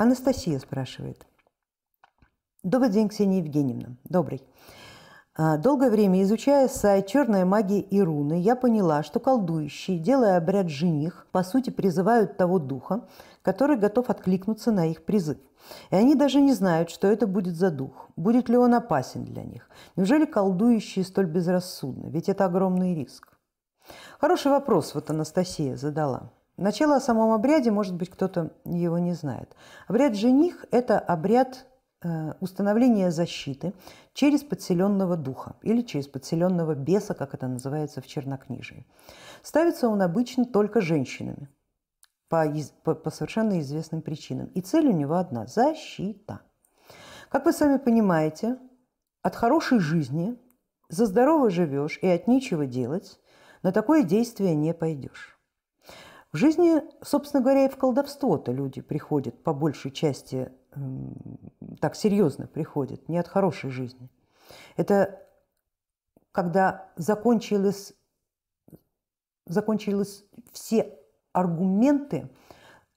Анастасия спрашивает. Добрый день, Ксения Евгеньевна. Добрый. А, долгое время, изучая сайт «Черная магия и руны», я поняла, что колдующие, делая обряд жених, по сути призывают того духа, который готов откликнуться на их призыв. И они даже не знают, что это будет за дух, будет ли он опасен для них. Неужели колдующие столь безрассудны? Ведь это огромный риск. Хороший вопрос вот Анастасия задала. Начало о самом обряде, может быть, кто-то его не знает. Обряд жених – это обряд э, установления защиты через подселенного духа или через подселенного беса, как это называется в чернокнижии. Ставится он обычно только женщинами по, по, по совершенно известным причинам. И цель у него одна – защита. Как вы сами понимаете, от хорошей жизни за здорово живешь и от нечего делать на такое действие не пойдешь. В жизни, собственно говоря, и в колдовство-то люди приходят по большей части так серьезно приходят, не от хорошей жизни. Это когда закончились, закончились все аргументы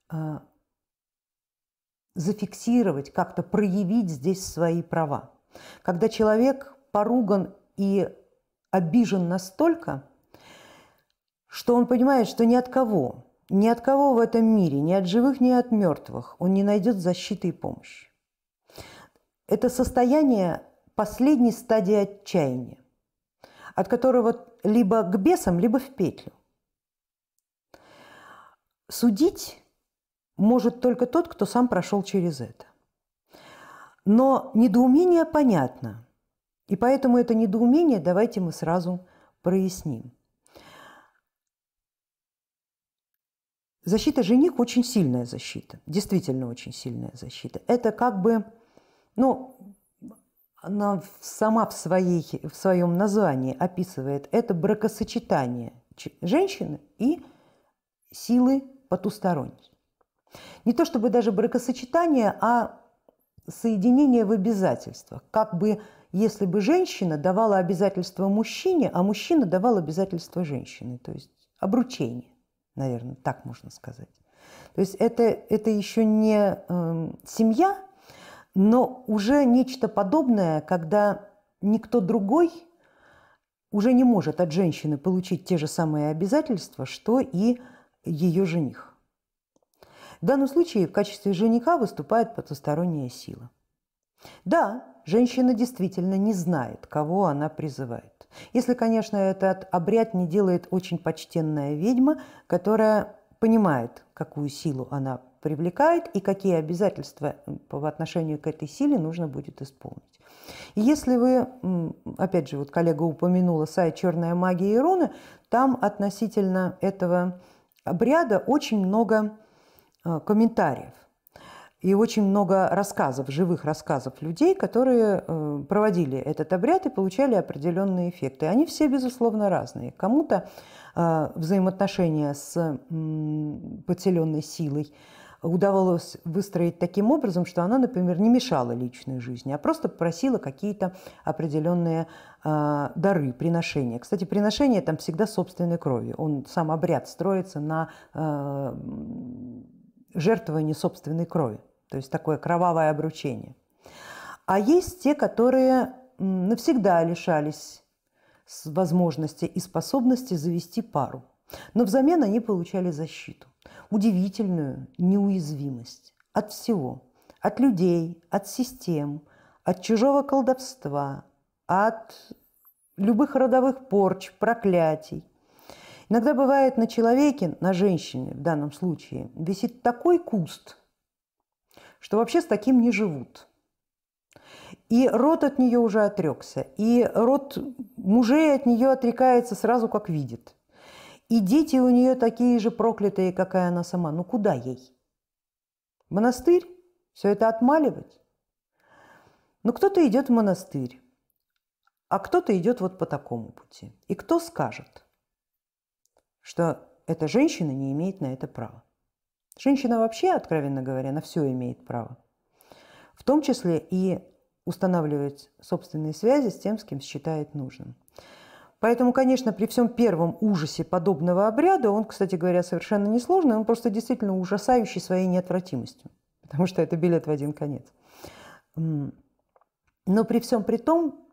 а, зафиксировать, как-то проявить здесь свои права. Когда человек поруган и обижен настолько, что он понимает, что ни от кого, ни от кого в этом мире, ни от живых, ни от мертвых он не найдет защиты и помощи. Это состояние последней стадии отчаяния, от которого либо к бесам, либо в петлю. Судить может только тот, кто сам прошел через это. Но недоумение понятно, и поэтому это недоумение давайте мы сразу проясним. Защита жених очень сильная защита, действительно очень сильная защита. Это как бы, ну, она сама в, своей, в своем названии описывает это бракосочетание женщины и силы потусторонней. Не то чтобы даже бракосочетание, а соединение в обязательствах. Как бы если бы женщина давала обязательства мужчине, а мужчина давал обязательства женщине, то есть обручение наверное, так можно сказать. То есть это, это еще не э, семья, но уже нечто подобное, когда никто другой уже не может от женщины получить те же самые обязательства, что и ее жених. В данном случае в качестве жениха выступает потусторонняя сила. Да, женщина действительно не знает, кого она призывает. Если, конечно, этот обряд не делает очень почтенная ведьма, которая понимает, какую силу она привлекает и какие обязательства по отношению к этой силе нужно будет исполнить. И если вы, опять же, вот коллега упомянула сайт «Черная магия и руны», там относительно этого обряда очень много э, комментариев и очень много рассказов, живых рассказов людей, которые э, проводили этот обряд и получали определенные эффекты. Они все, безусловно, разные. Кому-то э, взаимоотношения с подселенной силой удавалось выстроить таким образом, что она, например, не мешала личной жизни, а просто просила какие-то определенные э, дары, приношения. Кстати, приношение там всегда собственной крови. Он сам обряд строится на жертвовании собственной крови то есть такое кровавое обручение. А есть те, которые навсегда лишались возможности и способности завести пару. Но взамен они получали защиту, удивительную неуязвимость от всего, от людей, от систем, от чужого колдовства, от любых родовых порч, проклятий. Иногда бывает на человеке, на женщине в данном случае, висит такой куст – что вообще с таким не живут. И род от нее уже отрекся, и род мужей от нее отрекается сразу, как видит. И дети у нее такие же проклятые, какая она сама. Ну куда ей? Монастырь? Все это отмаливать? Ну кто-то идет в монастырь, а кто-то идет вот по такому пути. И кто скажет, что эта женщина не имеет на это права? Женщина вообще, откровенно говоря, на все имеет право. В том числе и устанавливать собственные связи с тем, с кем считает нужным. Поэтому, конечно, при всем первом ужасе подобного обряда, он, кстати говоря, совершенно несложный, он просто действительно ужасающий своей неотвратимостью. потому что это билет в один конец. Но при всем при том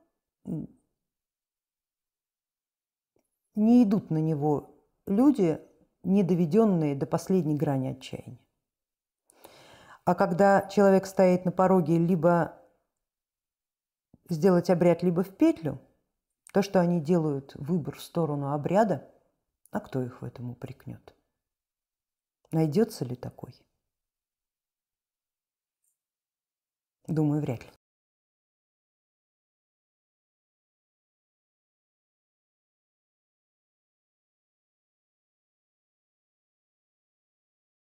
не идут на него люди, не доведенные до последней грани отчаяния. А когда человек стоит на пороге либо сделать обряд, либо в петлю, то, что они делают выбор в сторону обряда, а кто их в этом упрекнет? Найдется ли такой? Думаю, вряд ли.